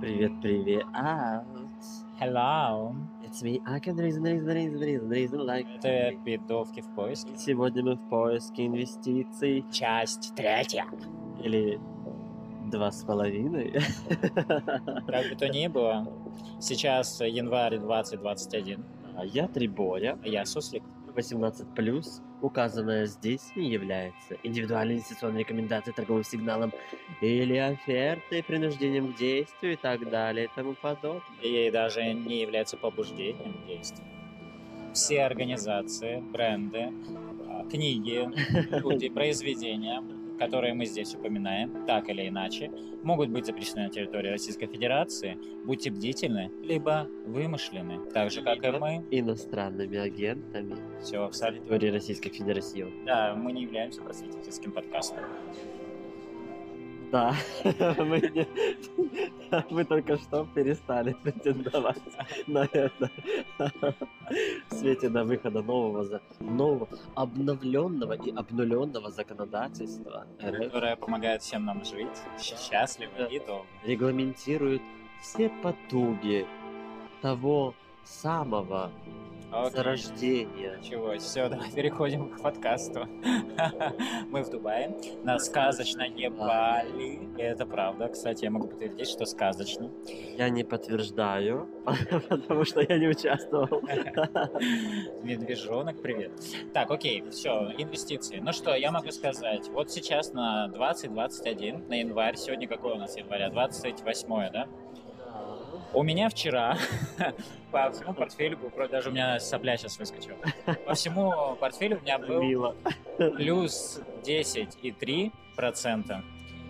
Привет, привет. Hello. It's me. I can reason, reason, reason, reason, reason like. Это пидовки в поиске. Сегодня мы в поиске инвестиций Часть третья. или два с половиной. Как бы то ни было, сейчас январь 2021. А Я Трибоя, Я суслик. 18 плюс. Указанное здесь не является индивидуальной инвестиционной рекомендацией, торговым сигналом или офертой, принуждением к действию и так далее и тому подобное. И даже не является побуждением к действию. Все организации, бренды, а, книги, люди, произведения, которые мы здесь упоминаем, так или иначе, могут быть запрещены на территории Российской Федерации. Будьте бдительны, либо вымышлены, так же, как и мы. Иностранными агентами Все абсолютно. территории Российской Федерации. Да, мы не являемся просветительским подкастом. Да, мы, не- мы только что перестали претендовать на это. В свете на выхода нового, за- нового обновленного и обнуленного законодательства РФ. Которая помогает всем нам жить счастливо и долго. регламентирует все потуги того самого Окей. зарождения. Чего? Все, давай переходим к подкасту. Мы в Дубае, на сказочной Бали. И это правда. Кстати, я могу подтвердить, что сказочно. Я не подтверждаю, потому что я не участвовал. Медвежонок, привет. Так, окей, все, инвестиции. Ну что, я могу сказать, вот сейчас на 2021, на январь, сегодня какой у нас января? 28, да? У меня вчера по всему портфелю, был- даже у меня сопля сейчас выскочила, по всему портфелю у меня был Мило. плюс 10,3%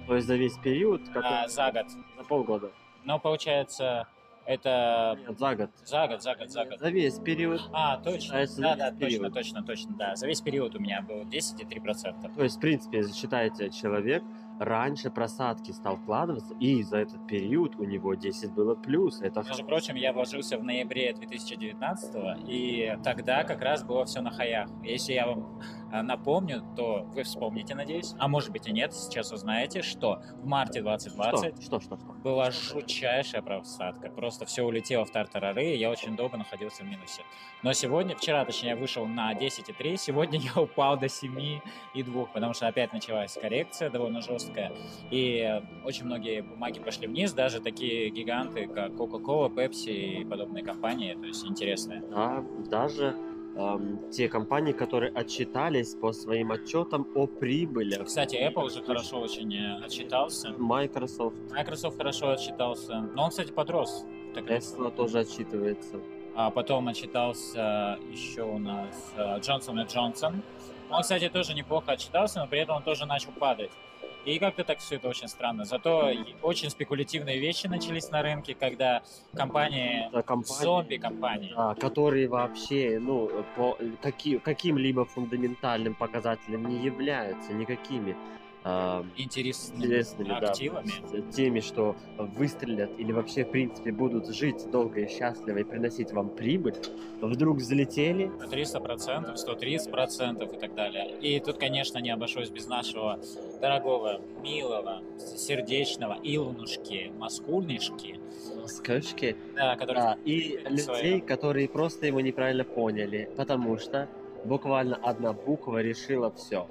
То есть за весь период, а, за год. за полгода. Но получается, это Нет, за год. за год, за год, за год. За весь период. А, точно. Да, да, весь точно, период. точно, точно, да. За весь период у меня было 10,3%. То есть, в принципе, если считаете, человек раньше просадки стал вкладываться, и за этот период у него 10 было плюс. Это Между прочим, я вложился в ноябре 2019 и тогда как раз было все на хаях. Если я вам напомню, то вы вспомните, надеюсь, а может быть и нет, сейчас узнаете, что в марте 2020 что, что, что, что? была жутчайшая просадка. Просто все улетело в тартарары, и я очень долго находился в минусе. Но сегодня, вчера, точнее, вышел на 10,3, сегодня я упал до 7,2, потому что опять началась коррекция довольно жесткая, и очень многие бумаги пошли вниз, даже такие гиганты, как Coca-Cola, Pepsi и подобные компании, то есть интересные. Да, даже эм, те компании, которые отчитались по своим отчетам о прибылях. Кстати, Apple уже хорошо очень э, отчитался, Microsoft, Microsoft хорошо отчитался, но он, кстати, подрос. Tesla тоже отчитывается. А потом отчитался еще у нас э, Джонсон и Джонсон. Он, кстати, тоже неплохо отчитался, но при этом он тоже начал падать. И как-то так все это очень странно. Зато очень спекулятивные вещи начались на рынке, когда компании, компании, зомби-компании, да, которые вообще ну, по каки- каким-либо фундаментальным показателям не являются никакими эм, интересными интересными да, активами. с теми, что выстрелят или вообще, в принципе, будут жить долго и счастливо и приносить вам прибыль, вдруг взлетели. На 300%, 130% и так далее. И тут, конечно, не обошлось без нашего дорогого, милого, сердечного Илонушки, маскульнишки, Скачки. да, который Да, и людей, своем- которые просто его неправильно поняли, потому что буквально одна буква решила все.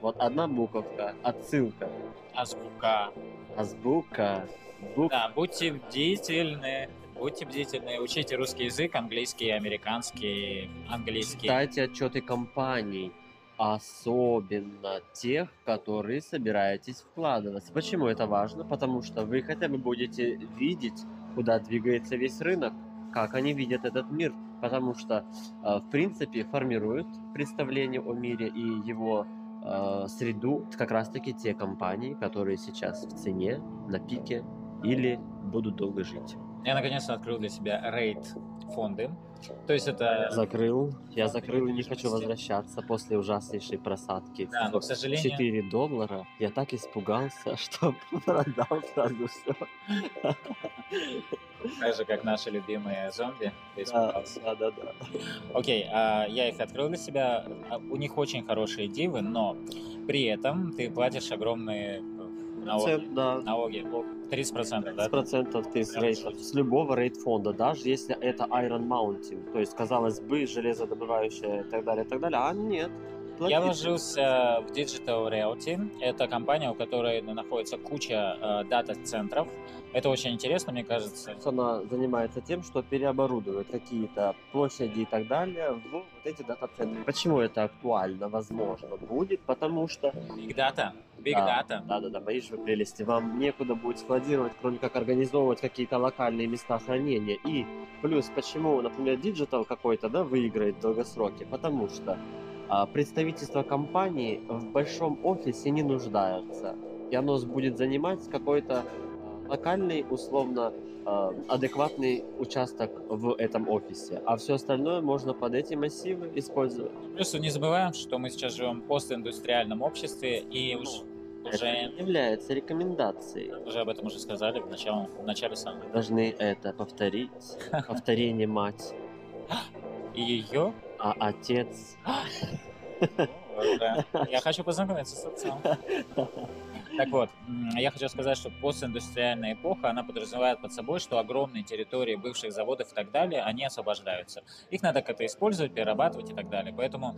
Вот одна буковка, отсылка, азбука. азбука, бук... Да, будьте бдительны, будьте бдительны, учите русский язык, английский, американский, английский. Читайте отчеты компаний, особенно тех, которые собираетесь вкладываться. Почему это важно? Потому что вы хотя бы будете видеть, куда двигается весь рынок, как они видят этот мир. Потому что, э, в принципе, формируют представление о мире и его э, среду как раз-таки те компании, которые сейчас в цене, на пике или будут долго жить. Я наконец-то открыл для себя рейд фонды. То есть это... Закрыл. Я закрыл и не хочу возвращаться после ужаснейшей просадки. Да, но, к сожалению- 4 доллара. Я так испугался, что продал сразу все. Так же, как наши любимые зомби. Да, да, да. Окей, а, я их открыл для себя. А, У них очень хорошие дивы, но при этом ты платишь огромные налоги. Процент, да. Налоги. 30%, да? 30% ты с, жуть. с любого рейд-фонда, даже если это Iron Mountain. То есть, казалось бы, железодобывающая и так далее, и так далее. А нет. Я Платить. вложился в Digital Realty. Это компания, у которой находится куча э, дата-центров. Это очень интересно, мне кажется. Она занимается тем, что переоборудует какие-то площади и так далее в вот эти дата-центры. Почему это актуально, возможно, будет? Потому что Big Data. Big Да, Data. Да, да, да, боишь вы прелести. Вам некуда будет складировать, кроме как организовывать какие-то локальные места хранения. И плюс, почему, например, Digital какой-то, да, выиграет в долгосроке? Потому что представительство компании в большом офисе не нуждается. И оно будет занимать какой-то а, локальный, условно, а, адекватный участок в этом офисе. А все остальное можно под эти массивы использовать. Плюс не забываем, что мы сейчас живем в постиндустриальном обществе, и уж Это уже, является рекомендацией. уже об этом уже сказали в начале, в начале самого. должны это повторить. Повторение мать, И ее а отец. Да. Я хочу познакомиться с отцом. Так вот, я хочу сказать, что постиндустриальная эпоха, она подразумевает под собой, что огромные территории бывших заводов и так далее, они освобождаются. Их надо как-то использовать, перерабатывать и так далее. Поэтому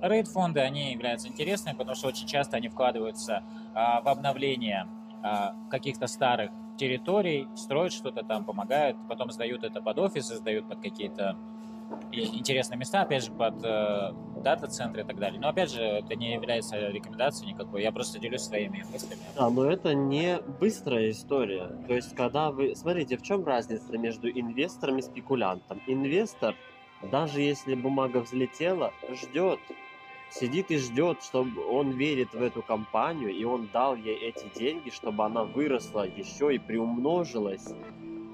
рейд-фонды, они являются интересными, потому что очень часто они вкладываются а, в обновление а, каких-то старых территорий, строят что-то там, помогают, потом сдают это под офисы, сдают под какие-то интересные места, опять же, под э, дата-центры и так далее. Но, опять же, это не является рекомендацией никакой. Я просто делюсь своими мыслями. Да, но это не быстрая история. То есть, когда вы... Смотрите, в чем разница между инвестором и спекулянтом? Инвестор, даже если бумага взлетела, ждет. Сидит и ждет, чтобы он верит в эту компанию, и он дал ей эти деньги, чтобы она выросла еще и приумножилась.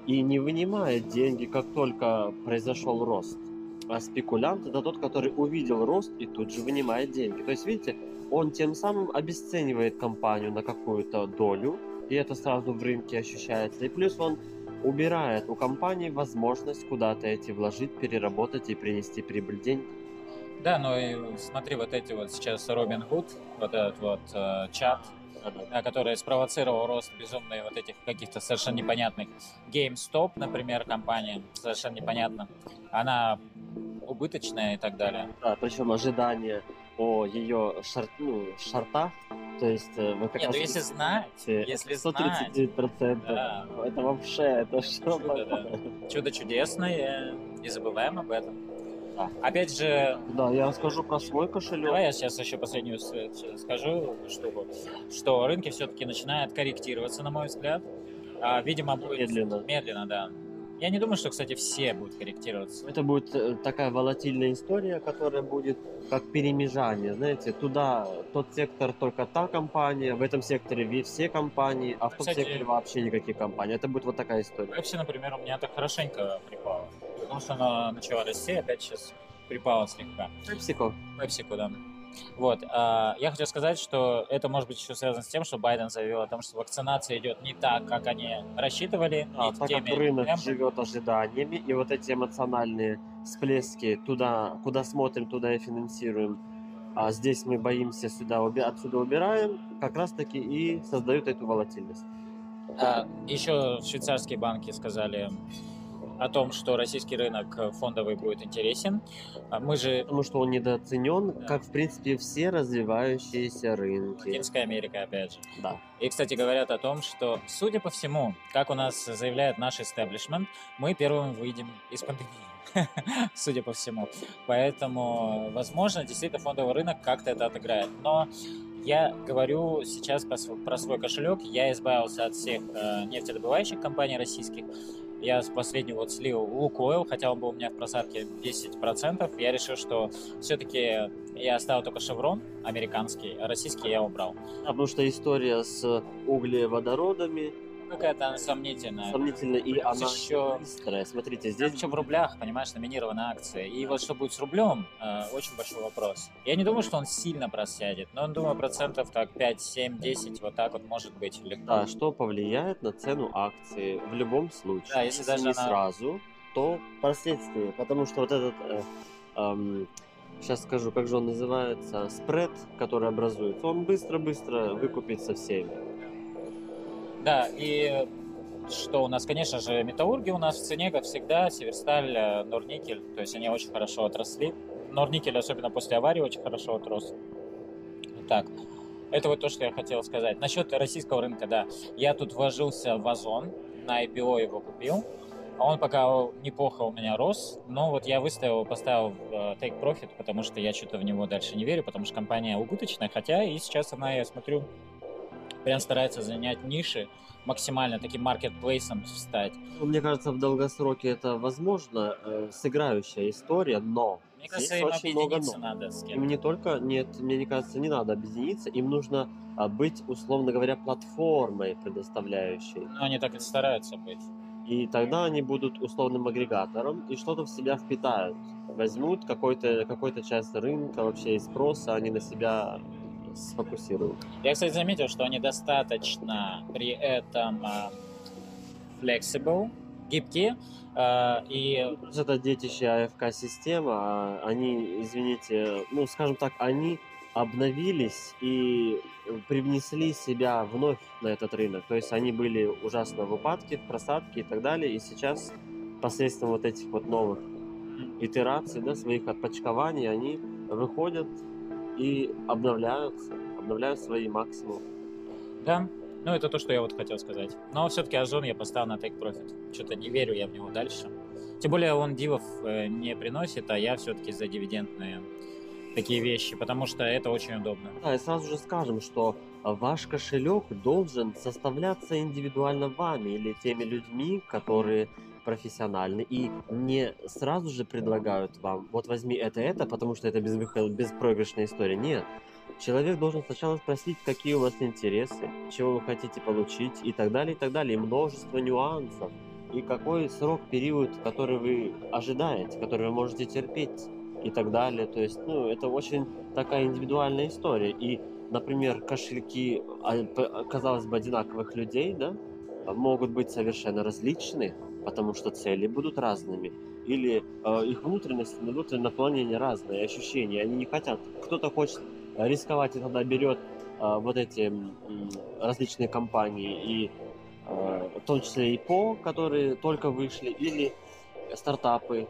И не вынимает деньги, как только произошел рост. А спекулянт это тот, который увидел рост и тут же вынимает деньги. То есть, видите, он тем самым обесценивает компанию на какую-то долю, и это сразу в рынке ощущается. И плюс он убирает у компании возможность куда-то эти вложить, переработать и принести прибыль денег. Да, ну и смотри, вот эти вот сейчас Робин Худ, вот этот вот э, чат, который спровоцировал рост безумной вот этих каких-то совершенно непонятных GameStop, например, компания, совершенно непонятно. Она убыточная и так далее. Да, причем ожидания о ее шар... ну, шартах, то есть э, вы как Нет, ну раз если знать, если 139 процентов, Да. это вообще, это что? Чудо, да. чудо чудесное, не забываем об этом. Да. Опять же, Да, я расскажу про свой кошелек. Давай я сейчас еще последнюю скажу штуку, что рынки все-таки начинают корректироваться, на мой взгляд. А, видимо, будет Медленно. Медленно, да. Я не думаю, что, кстати, все будут корректироваться. Это будет э, такая волатильная история, которая будет как перемежание, знаете, туда тот сектор только та компания, в этом секторе все компании, а в том секторе вообще никакие компании. Это будет вот такая история. Пепси, например, у меня так хорошенько припала. Потому что она начала расти, опять сейчас припала слегка. PepsiCo. Пепсику, да. Вот, а, я хочу сказать, что это может быть еще связано с тем, что Байден заявил о том, что вакцинация идет не так, как они рассчитывали, А, так теми как рынок темпами. живет ожиданиями, и вот эти эмоциональные всплески туда, куда смотрим, туда и финансируем, а здесь мы боимся, сюда отсюда убираем, как раз таки и создают эту волатильность. А, еще швейцарские банки сказали о том, что российский рынок э, фондовый будет интересен. А Мы же Потому что он недооценен, Да. как в принципе все развивающиеся рынки. Латинская Америка, опять же. Да. И, кстати, говорят о том, что, судя по всему, как у нас заявляет наш истеблишмент, мы первым выйдем из пандемии. Судя по всему. Поэтому, возможно, действительно фондовый рынок как-то это отыграет. Но я говорю сейчас про свой, про свой кошелек. Я избавился от всех э, нефтедобывающих компаний российских. Я с последнего вот слил Лукойл, хотя он был у меня в просадке 10%. Я решил, что все-таки я оставил только Шеврон американский, а российский я убрал. А Потому что история с углеводородами Какая-то она сомнительная. сомнительная, и Плюс она еще- быстрая. Смотрите, Здесь еще в рублях, понимаешь, номинирована акция. И вот что будет с рублем, э, очень большой вопрос. Я не думаю, что он сильно просядет, но, думаю, процентов так 5, 7, 10, вот так вот может быть легко. да, что повлияет на цену акции в любом случае. Да, если даже не она- сразу, то последствия. Потому что вот этот, сейчас скажу, как же он называется, спред, который образуется, он быстро-быстро выкупит со всеми. Да, и что у нас, конечно же, металлурги у нас в цене, как всегда, Северсталь, э, Норникель, то есть они очень хорошо отросли. Норникель, особенно после аварии, очень хорошо отрос. Так, это вот то, что я хотел сказать. Насчет российского рынка, да. Я тут вложился в Озон, на IPO его купил. Он пока неплохо у меня рос, но вот я выставил, поставил э, Take Profit, потому что я что-то в него дальше не верю, потому что компания убыточная, хотя и сейчас она, я смотрю, прям старается занять ниши, максимально таким маркетплейсом стать. Ну, Мне кажется, в долгосроке это возможно, э, сыграющая история, но Мне кажется, им очень много но. надо с Им кем не только, нет, мне не кажется, не надо объединиться, им нужно а, быть, условно говоря, платформой предоставляющей. Но они так и стараются быть. И тогда они будут условным агрегатором и что-то в себя впитают. Возьмут какой-то, какой-то часть рынка вообще и спроса, они на себя сфокусируют. Я, кстати, заметил, что они достаточно при этом а, flexible, гибкие, а, и Это детище АФК-система, а они, извините, ну, скажем так, они обновились и привнесли себя вновь на этот рынок. То есть они были ужасно в упадке, в просадке и так далее, и сейчас посредством вот этих вот новых итераций, да, своих отпочкований, они выходят и обновляются, обновляют свои максимумы. да, ну это то, что я вот хотел сказать. Но все-таки Озон я поставил на Take Profit. Что-то не верю я в него дальше. Тем более он дивов э, не приносит, а я все-таки за дивидендные такие вещи, потому что это очень удобно. Да, и сразу же скажем, что ваш кошелек должен составляться индивидуально вами или теми людьми, которые профессиональны и не сразу же предлагают вам, вот возьми это, это, потому что это безвыход, беспроигрышная история. Нет. Человек должен сначала спросить, какие у вас интересы, чего вы хотите получить и так далее, и так далее. И множество нюансов. И какой срок, период, который вы ожидаете, который вы можете терпеть и так далее. То есть, ну, это очень такая индивидуальная история. И, например, кошельки, а, казалось бы, одинаковых людей, да, могут быть совершенно различны, потому что цели будут разными. Или э, их внутренности, внутреннее наполнение разное, ощущения. Они не хотят. Кто-то хочет рисковать и тогда берет э, вот эти м, различные компании, и э, в том числе и по, которые только вышли, или стартапы,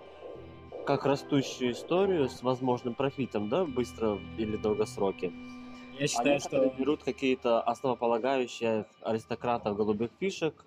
как растущую историю с возможным профитом, да, быстро или долгосроке. Я считаю, Они что берут какие-то основополагающие аристократов голубых фишек,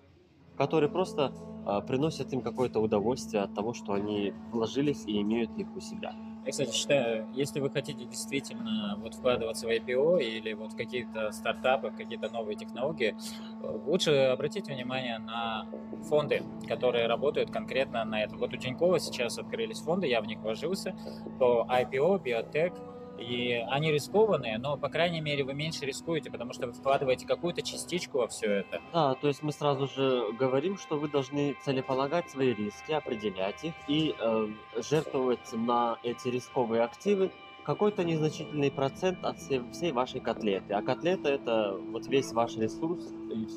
которые просто а, приносят им какое-то удовольствие от того, что они вложились и имеют их у себя. Я, кстати, считаю, если вы хотите действительно вот вкладываться в IPO или вот в какие-то стартапы, в какие-то новые технологии, э, лучше обратите внимание на фонды, которые работают конкретно на это. Вот у Тинькова сейчас открылись фонды, я в них вложился, по IPO, биотек, и они рискованные, но, по крайней мере, вы меньше рискуете, потому что вы вкладываете какую-то частичку во все это. Да, то есть мы сразу же говорим, что вы должны целеполагать свои риски, определять их и э, жертвовать на эти рисковые активы какой-то незначительный процент от всей, всей вашей котлеты. А котлета это вот весь ваш ресурс,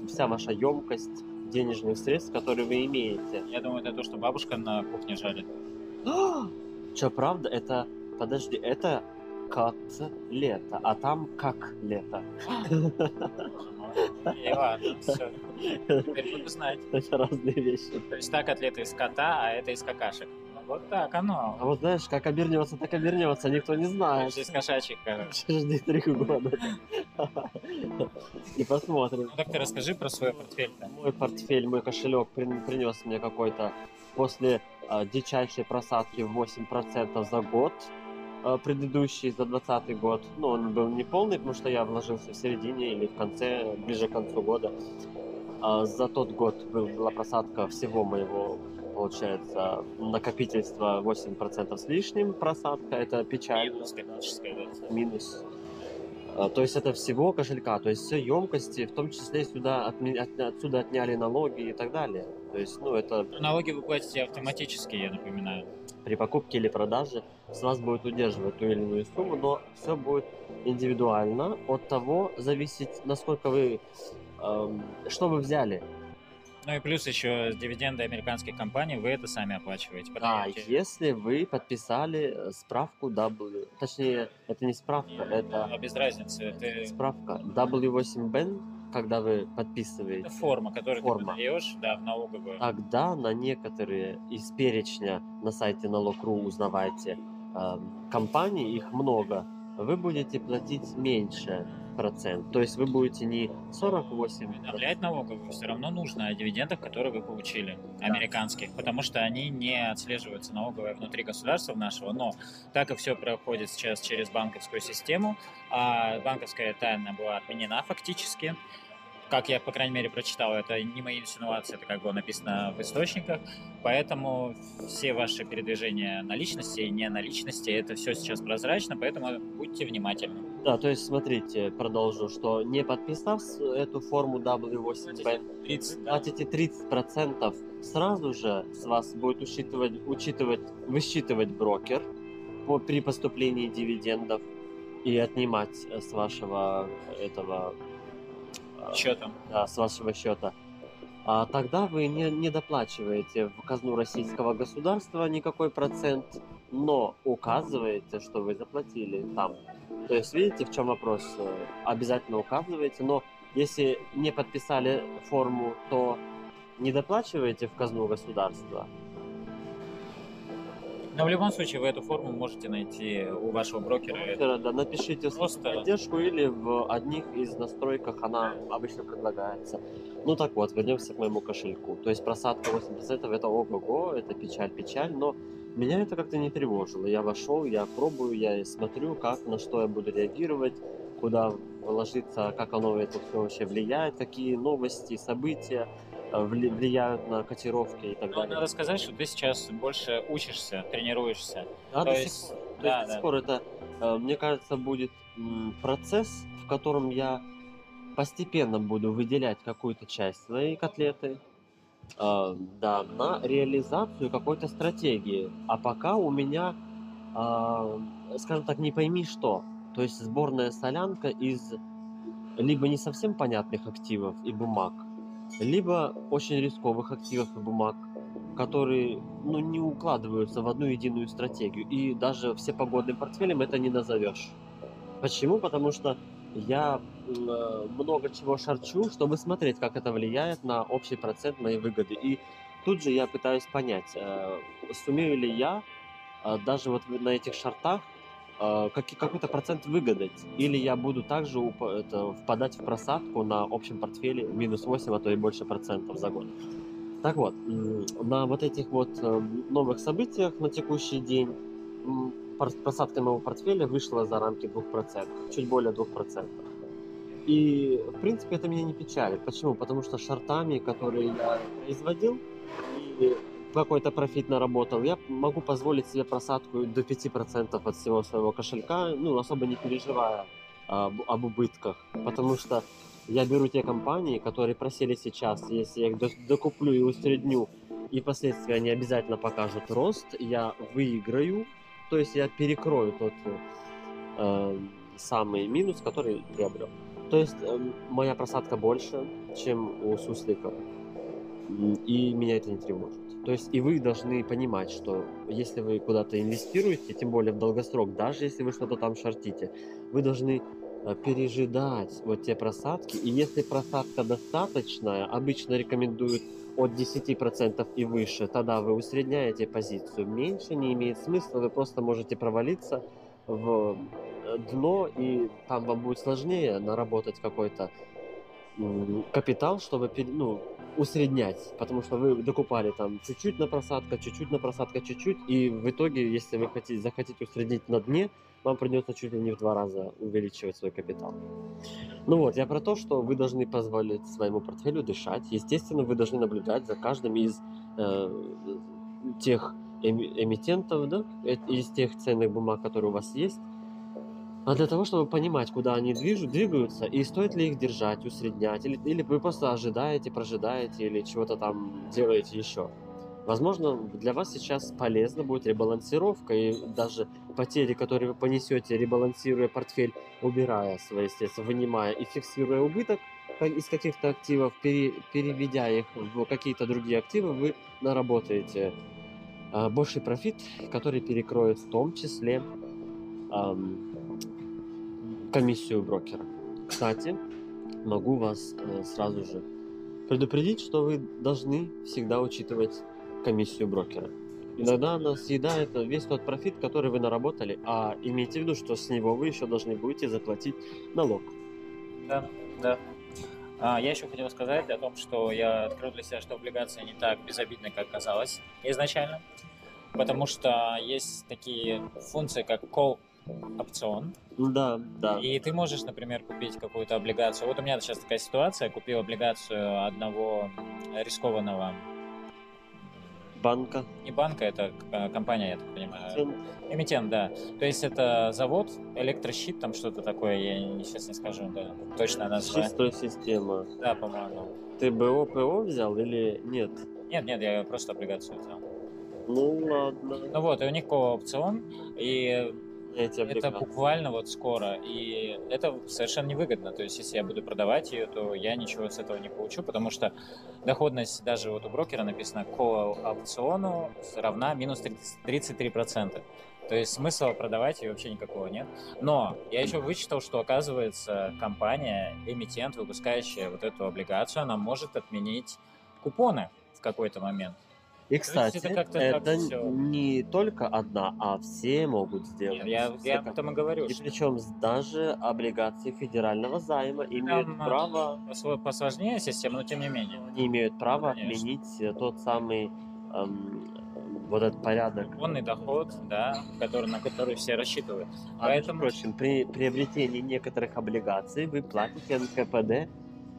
вся ваша емкость денежных средств, которые вы имеете. Я думаю, это то, что бабушка на кухне жарит. Че, правда? Это, подожди, это котлета, а там как лето. И ладно, все. Теперь буду знать. Это разные вещи. То есть та котлета из кота, а это из какашек. Ну, вот так оно. А вот знаешь, как обернется, так обернется, никто не знает. Из кошачьих, короче. Жди три года. И посмотрим. Ну так ты расскажи про свой портфель-то. Мой портфель, мой кошелек принес мне какой-то после а, дичайшей просадки в 8% за год, предыдущий за 2020 год. Ну, он был не полный, потому что я вложился в середине или в конце, ближе к концу года. А за тот год был- была просадка всего моего, получается, накопительства 8% с лишним просадка. Это печально Минус техническая, минус. А, То есть это всего кошелька, то есть все емкости, в том числе сюда отме- от- отсюда отняли налоги и так далее. То есть, ну, это Налоги вы платите автоматически, я напоминаю. при покупке или продаже с вас будет удерживать ту или иную сумму, но все будет индивидуально от того зависеть, насколько вы, эм, что вы взяли. Ну и плюс еще дивиденды американских компаний вы это сами оплачиваете. Да, продаете. если вы подписали э, справку W, точнее, это не справка, это Ну, без разницы. Ты... справка W8BEN, когда вы Это подписываете, форма, которую ты форма. подаешь, да, в налоговую. тогда на некоторые из перечня на сайте налог.ру узнавайте эм, компаний, их много, вы будете платить меньше процент. То есть вы будете не 48, Уведомлять налоговую. Все равно нужно о дивидендах, которые вы получили, американских, потому что они не отслеживаются налоговой внутри государства нашего, но так как все проходит сейчас через банковскую систему, а банковская тайна была отменена фактически, как я, по крайней мере, прочитал, это не мои инсинуации, это как было написано в источниках, поэтому все ваши передвижения наличности и не наличности, это все сейчас прозрачно, поэтому будьте внимательны. Да, то есть смотрите, продолжу, что не подписав эту форму W8B, 30, да. платите 30% сразу же с вас будет учитывать, учитывать, высчитывать брокер по, при поступлении дивидендов и отнимать э, с вашего этого там? да, с вашего счета. А тогда вы не, не доплачиваете в казну российского государства никакой процент, но указываете, что вы заплатили там. То есть видите, в чем вопрос? Обязательно указываете, но если не подписали форму, то не доплачиваете в казну государства. Но в любом случае вы эту форму можете найти у вашего брокера. Брокера, да, напишите в Просто- поддержку или в одних из настройках она обычно предлагается. Ну так вот, вернемся к моему кошельку. То есть просадка 8% это ого-го, это печаль-печаль, но меня это как-то не тревожило. Я вошел, я пробую, я смотрю, как, на что я буду реагировать, куда вложиться, как оно это все вообще влияет, какие новости, события влияют на котировки и так Но далее. надо сказать, что ты сейчас больше учишься, тренируешься. Да, То до сих есть, пор. То да, есть до да. сих пор это, э, мне кажется, будет процесс, в котором я постепенно буду выделять какую-то часть своей котлеты, э, да, на реализацию какой-то стратегии. А пока у меня, э, скажем так, не пойми что. То есть сборная солянка из либо не совсем понятных активов и бумаг, либо очень рисковых активов и бумаг, которые ну, не укладываются в одну единую стратегию. И даже всепогодным портфелем это не назовешь. Почему? Потому что я э, много чего шарчу, чтобы смотреть, как это влияет на общий процент моей выгоды. И тут же я пытаюсь понять, э, сумею ли я э, даже вот на этих шартах э, каки- какой-то процент выгадать, или я буду также уп- это, впадать в просадку на общем портфеле минус 8, а то и больше процентов за год. Так вот, на вот этих вот э, новых событиях на текущий день просадка моего портфеля вышла за рамки 2%, чуть более 2%. И, в принципе, это меня не печалит. Почему? Потому что шартами, которые я производил, и какой-то профит наработал, я могу позволить себе просадку до 5% от всего своего кошелька, ну, особо не переживая об, об убытках. Потому что я беру те компании, которые просели сейчас, если я их до- докуплю и усредню, и впоследствии они обязательно покажут рост, я выиграю, то есть я перекрою тот э, самый минус, который приобрел. То есть э, моя просадка больше, чем у суслика, и меня это не тревожит. То есть и вы должны понимать, что если вы куда-то инвестируете, тем более в долгосрок, даже если вы что-то там шортите, вы должны э, пережидать вот те просадки. И если просадка достаточная, обычно рекомендуют от 10% и выше, тогда вы усредняете позицию. Меньше не имеет смысла, вы просто можете провалиться в э, дно, и там вам будет сложнее наработать какой-то капитал, чтобы ну, усреднять, потому что вы докупали там чуть-чуть на просадка, чуть-чуть на просадка, чуть-чуть, и в итоге, если вы хотите, захотите усреднить на дне, вам придется чуть ли не в два раза увеличивать свой капитал. Ну вот, я про то, что вы должны позволить своему портфелю дышать. Естественно, вы должны наблюдать за каждым из э, тех эми- эмитентов, да, э, из тех ценных бумаг, которые у вас есть, а для того, чтобы понимать, куда они движут, двигаются, и стоит ли их держать, усреднять, или, или вы просто ожидаете, прожидаете, или чего-то там делаете еще. Возможно, для вас сейчас полезна будет ребалансировка, и даже потери, которые вы понесете, ребалансируя портфель, убирая свои средства, вынимая и фиксируя убыток из каких-то активов, пере- переведя их в какие-то другие активы, вы наработаете а, больший профит, который перекроет в том числе ам, комиссию брокера. Кстати, могу вас э, сразу же предупредить, что вы должны всегда учитывать комиссию брокера. Иногда она съедает весь тот профит, который вы наработали, а имейте в виду, что с него вы еще должны будете заплатить налог. Да, да. А, я еще хотел сказать о том, что я открыл для себя, что облигация не так безобидна, как казалось изначально, потому что есть такие функции, как call опцион, Да, да. и ты можешь, например, купить какую-то облигацию. Вот у меня сейчас такая ситуация, я купил облигацию одного рискованного Банка. не банка, это э, компания, я так понимаю. Цен. Эмитент, да. То есть это завод, электрощит, там что-то такое, я сейчас не скажу, да. Точно название. Чистая система. Да, по-моему. Ты БО, ПО взял или нет? Нет, нет, я просто облигацию взял. Ну ладно. Ну вот, и у них опцион, и Эти это буквально вот скоро, и это совершенно невыгодно. То есть, если я буду продавать ее, то я ничего с этого не получу, потому что доходность даже вот у брокера написано по опциону равна минус 30 33%. То есть смысла продавать ее вообще никакого нет. Но я еще вычитал, что оказывается компания, эмитент, выпускающая вот эту облигацию, она может отменить купоны в какой-то момент. И, есть кстати, это как-то это, всё. не только одна, а все могут сделать. Нет, я, Все я об этом и говорю. И что причем даже облигации федерального займа имеют Там, право, посложнее система, но тем не менее. они имеют право Конечно. отменить э, тот самый эм, вот этот порядок. Законный доход, да, который, на который все рассчитывают. А Поэтому- прочим, при приобретении некоторых облигаций вы платите НКПД,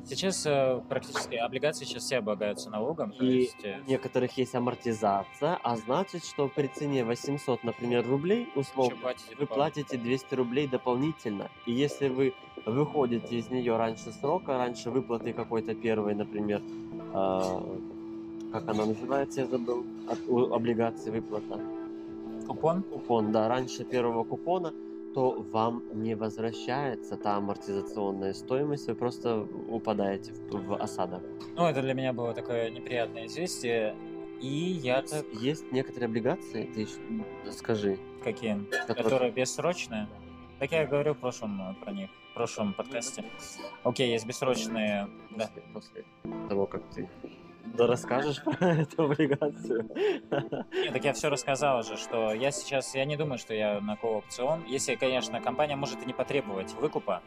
Сейчас э, практически облигации сейчас все облагаются налогом. то и есть, э, у некоторых есть амортизация, а значит, что при цене 800, например, рублей, условно, платите вы платите 200 рублей дополнительно. И если вы выходите из нее раньше срока, раньше выплаты какой-то первой, например, а, как она называется, я забыл, от, у облигации выплата, Купон? купон, да, раньше первого купона, то вам не возвращается та амортизационная стоимость, вы просто упадаете в, в осадок. Ну, это для меня было такое неприятное известие. И я так... Есть некоторые облигации, ты ещё скажи, Какие? которые... Которые бессрочные? Так я говорил в прошлом э, про них, в прошлом подкасте. Окей, есть бессрочные... Да. после, после того, как ты да расскажешь про эту облигацию. Нет, так я все рассказал же, что я сейчас, я не думаю, что я на коопцион. Если, конечно, компания может и не потребовать выкупа,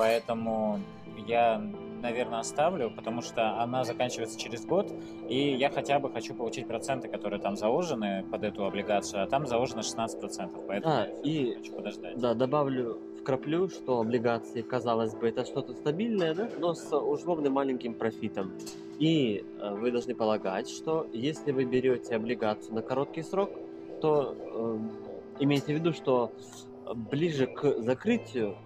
поэтому я, наверное, оставлю, потому что она заканчивается через год, и я хотя бы хочу получить проценты, которые там заложены под эту облигацию, а там заложено 16%, поэтому А, я и- хочу подождать. Да, добавлю, вкраплю, что облигации, казалось бы, это что-то стабильное, да, но с условным маленьким профитом. И э, вы должны полагать, что если вы берете облигацию на короткий срок, то э, имейте в виду, что ближе к закрытию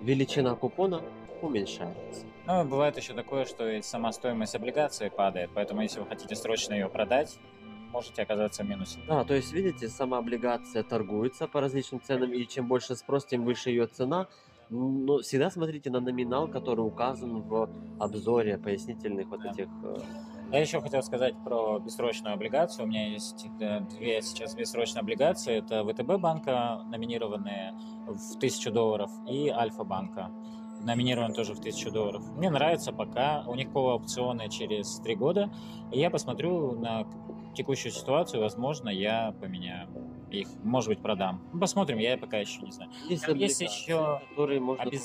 величина купона уменьшается. Ну, бывает еще такое, что и сама стоимость облигации падает, поэтому если вы хотите срочно ее продать, можете оказаться в минусе. Да, то есть, видите, сама облигация торгуется по различным ценам, и чем больше спрос, тем выше ее цена. Но всегда смотрите на номинал, который указан в обзоре пояснительных вот Да. этих. Я еще хотел сказать про бессрочную облигацию. У меня есть э, две сейчас бессрочные облигации. Это ВТБ банка, номинированные в 1000 долларов, и Альфа банка, номинирован тоже в 1000 долларов. Мне нравится пока. У них опционы через три года. И я посмотрю на текущую ситуацию. Возможно, я поменяю их. Может быть, продам. Посмотрим, я пока еще не знаю. Есть, Там есть еще которые можно купить.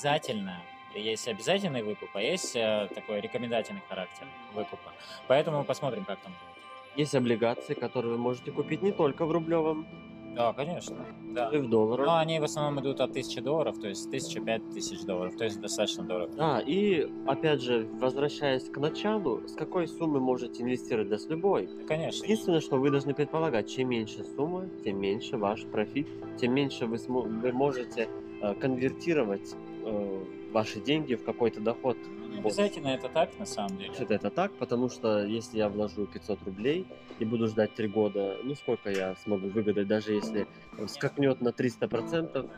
Есть обязательный выкуп, а есть э, такой рекомендательный характер выкупа. Поэтому посмотрим, как там будет. Есть облигации, которые вы можете купить не только в рублевом, Да, конечно. Да. и в долларовом. Но они в основном идут от 1000 долларов, то есть 1000-5000 тысяч долларов, то есть достаточно дорого. Да, и опять же, возвращаясь к началу, с какой суммы можете инвестировать? Да с любой. Да, конечно. Единственное, что вы должны предполагать, чем меньше сумма, тем меньше ваш профит, тем меньше вы, смо- вы можете э, конвертировать э, ваши деньги в какой-то доход. Не Обязательно это так, на самом деле. Это, это так, потому что если я вложу 500 рублей и буду ждать 3 года, ну сколько я смогу выгадать, даже если скакнет на 300%,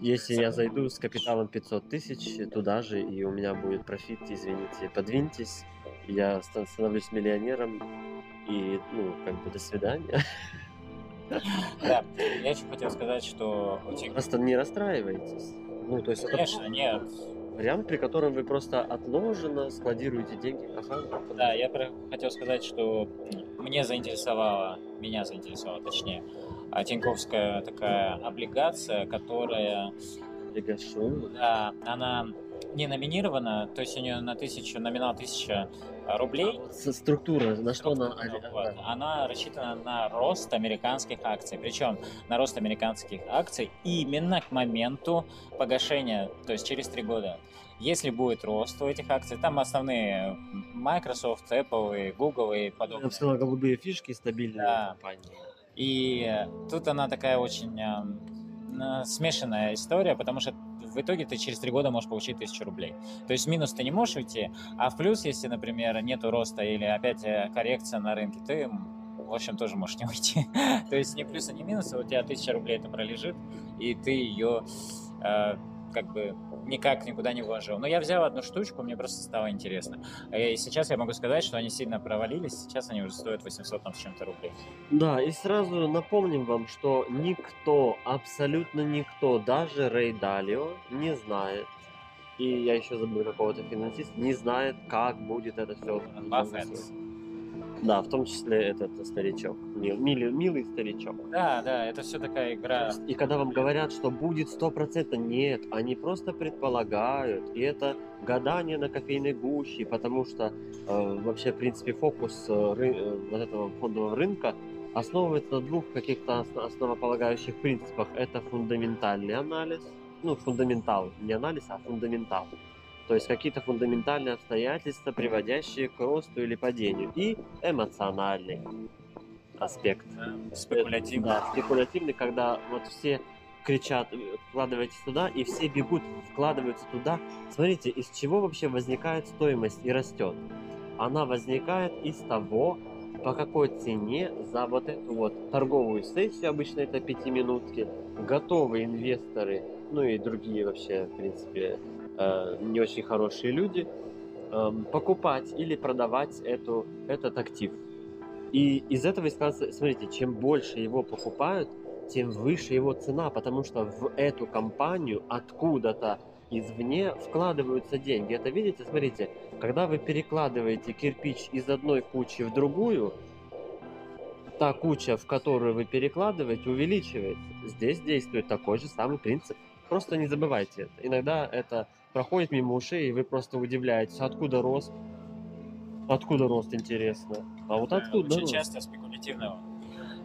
если я зайду с капиталом 500 тысяч туда же, и у меня будет профит, извините, подвиньтесь, я ста- становлюсь миллионером, и, ну, как бы, до свидания. Да, я еще хотел сказать, что. Просто не расстраивайтесь. Ну, то есть это Конечно, нет. Вариант, при котором вы просто отложенно складируете деньги. Ага, Да, я про- хотел сказать, что мне заинтересовала, меня заинтересовала, точнее, а, Тиньковская такая облигация, которая, Легашу. да, она не номинирована, то есть у нее на тысячу, номинал 1000 рублей, С- Структура, на что она... Ори- вот. да. Она рассчитана на рост американских акций. Причем на рост американских акций именно к моменту погашения, то есть через три года. Если будет рост у этих акций, там основные Microsoft, Apple, и Google и подобные. сказал, голубые фишки, стабильные Да. компании. И тут она такая очень эм, э, смешанная история, потому что в итоге ты через три года можешь получить тысячу рублей. То есть в минус ты не можешь уйти, а в плюс, если, например, нету роста или опять э, коррекция на рынке, ты, в общем, тоже можешь не уйти. То есть ни плюса, ни минуса, у тебя тысяча рублей это пролежит, и ты ее э, как бы никак никуда не вложил. Но я взял одну штучку, мне просто стало интересно. И сейчас я могу сказать, что они сильно провалились, сейчас они уже стоят 800 там с чем-то рублей. Да, и сразу напомним вам, что никто, абсолютно никто, даже Рэй Далио не знает, и я еще забыл какого-то финансиста, не знает, как будет это все. Баффет. Да, в том числе этот старичок, мил- милый, милый старичок. Да, да, это все такая игра. И когда вам говорят, что будет 100%, нет, они просто предполагают, и это гадание на кофейной гуще, потому что э, вообще, в принципе, фокус э, э, вот этого фондового рынка основывается на двух каких-то ос- основополагающих принципах. Это фундаментальный анализ, ну, фундаментал, не анализ, а фундаментал. То есть какие-то фундаментальные обстоятельства, приводящие к росту или падению. И эмоциональный аспект. Спекулятивно. Да, спекулятивный, когда вот все кричат, вкладывайтесь туда, и все бегут, вкладываются туда. Смотрите, из чего вообще возникает стоимость и растет? Она возникает из того, по какой цене за вот эту вот торговую сессию, обычно это пятиминутки, готовы инвесторы, ну и другие вообще, в принципе, э, не очень хорошие люди, эм, покупать или продавать эту, этот актив. И из этого искать, смотрите, чем больше его покупают, тем выше его цена, потому что в эту компанию откуда-то извне вкладываются деньги. Это видите, смотрите, когда вы перекладываете кирпич из одной кучи в другую, та куча, в которую вы перекладываете, увеличивается. Здесь действует такой же самый принцип. Просто не забывайте это. Иногда это проходит мимо ушей, и вы просто удивляетесь, откуда рост. Откуда рост, интересно. А вот Да, откуда Очень рост? часто спекулятивного.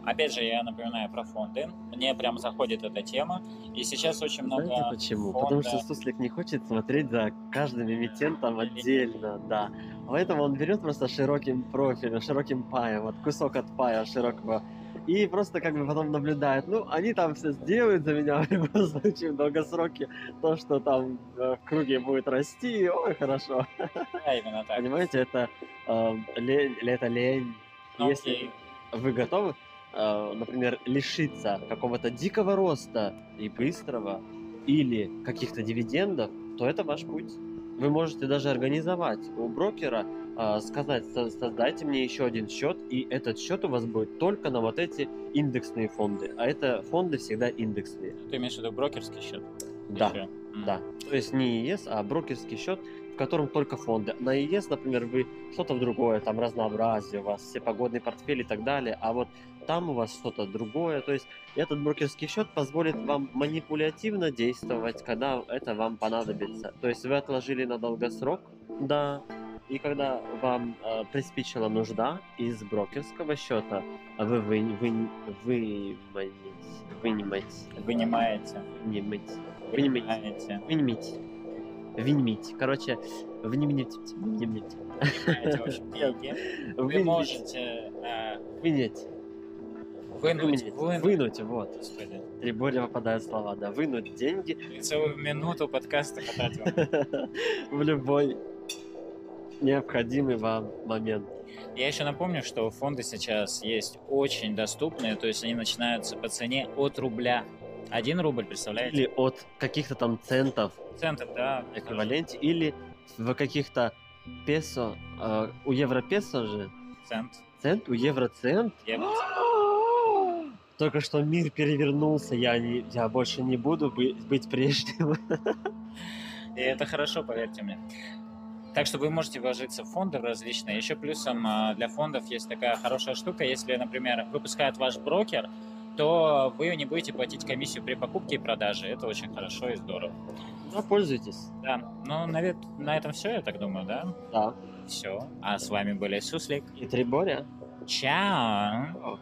Опять же, я напоминаю про фонды. Мне прям заходит эта тема. И сейчас очень много Знаете почему? фонда. Потому что Суслик не хочет смотреть за каждым эмитентом отдельно, да. Поэтому он берет просто широким профилем, широким паем, вот кусок от пая широкого, и просто как бы потом наблюдает, ну, они там все сделают за меня в любом случае в долгосроке, то, что там э, в круге будет расти, ой, хорошо. Да, именно так. Понимаете, это э, лень, это лень. Ну, Если вы готовы, э, например, лишиться какого-то дикого роста и быстрого, или каких-то дивидендов, то это ваш путь. Вы можете даже организовать у брокера, э, сказать, «Со- создайте мне еще один счет, и этот счет у вас будет только на вот эти индексные фонды. А это фонды всегда индексные. Ты имеешь в виду брокерский счет? Да, Ещё? М. да. То есть не ИЕС, а брокерский счет, в котором только фонды. На ИЕС, например, вы что-то в другое, там разнообразие, у вас все погодные портфели и так далее, а вот там у вас что-то другое. То есть этот брокерский счет позволит вам манипулятивно действовать, когда это вам понадобится. То есть вы отложили на долгосрок, да, и когда вам э, приспичила нужда из брокерского счета, вы вы вы вы вынимаете, Вынимаете. вынимаете, вынимаете, Вынимаете. вынимите. Короче, вынимите, вынимите, Вынимаете. Вы можете э, вынять, вынуть, вынуть, вынуть. вот. Господи. Три более попадают слова, да, вынуть деньги Ты целую минуту подкаста потратил. в любой необходимый вам момент. Я еще напомню, что фонды сейчас есть очень доступные, то есть они начинаются по цене от рубля. Один рубль, представляете? Или от каких-то там центов Центов, да. эквиваленте, или в каких-то песо, э, у евро песо же, Цент. цент, у евро цент. Только что мир перевернулся, я, не, я больше не буду бы- быть прежним. И это хорошо, поверьте мне. Так что вы можете вложиться в фонды различные. Еще плюсом а, для фондов есть такая хорошая штука. Если, например, выпускает ваш брокер, то вы не будете платить комиссию при покупке и продаже. Это очень хорошо и здорово. Да, пользуйтесь. Да, ну, на, на этом все, я так думаю, да? Да. Все. А с вами были Суслик. И Триборя. Чао.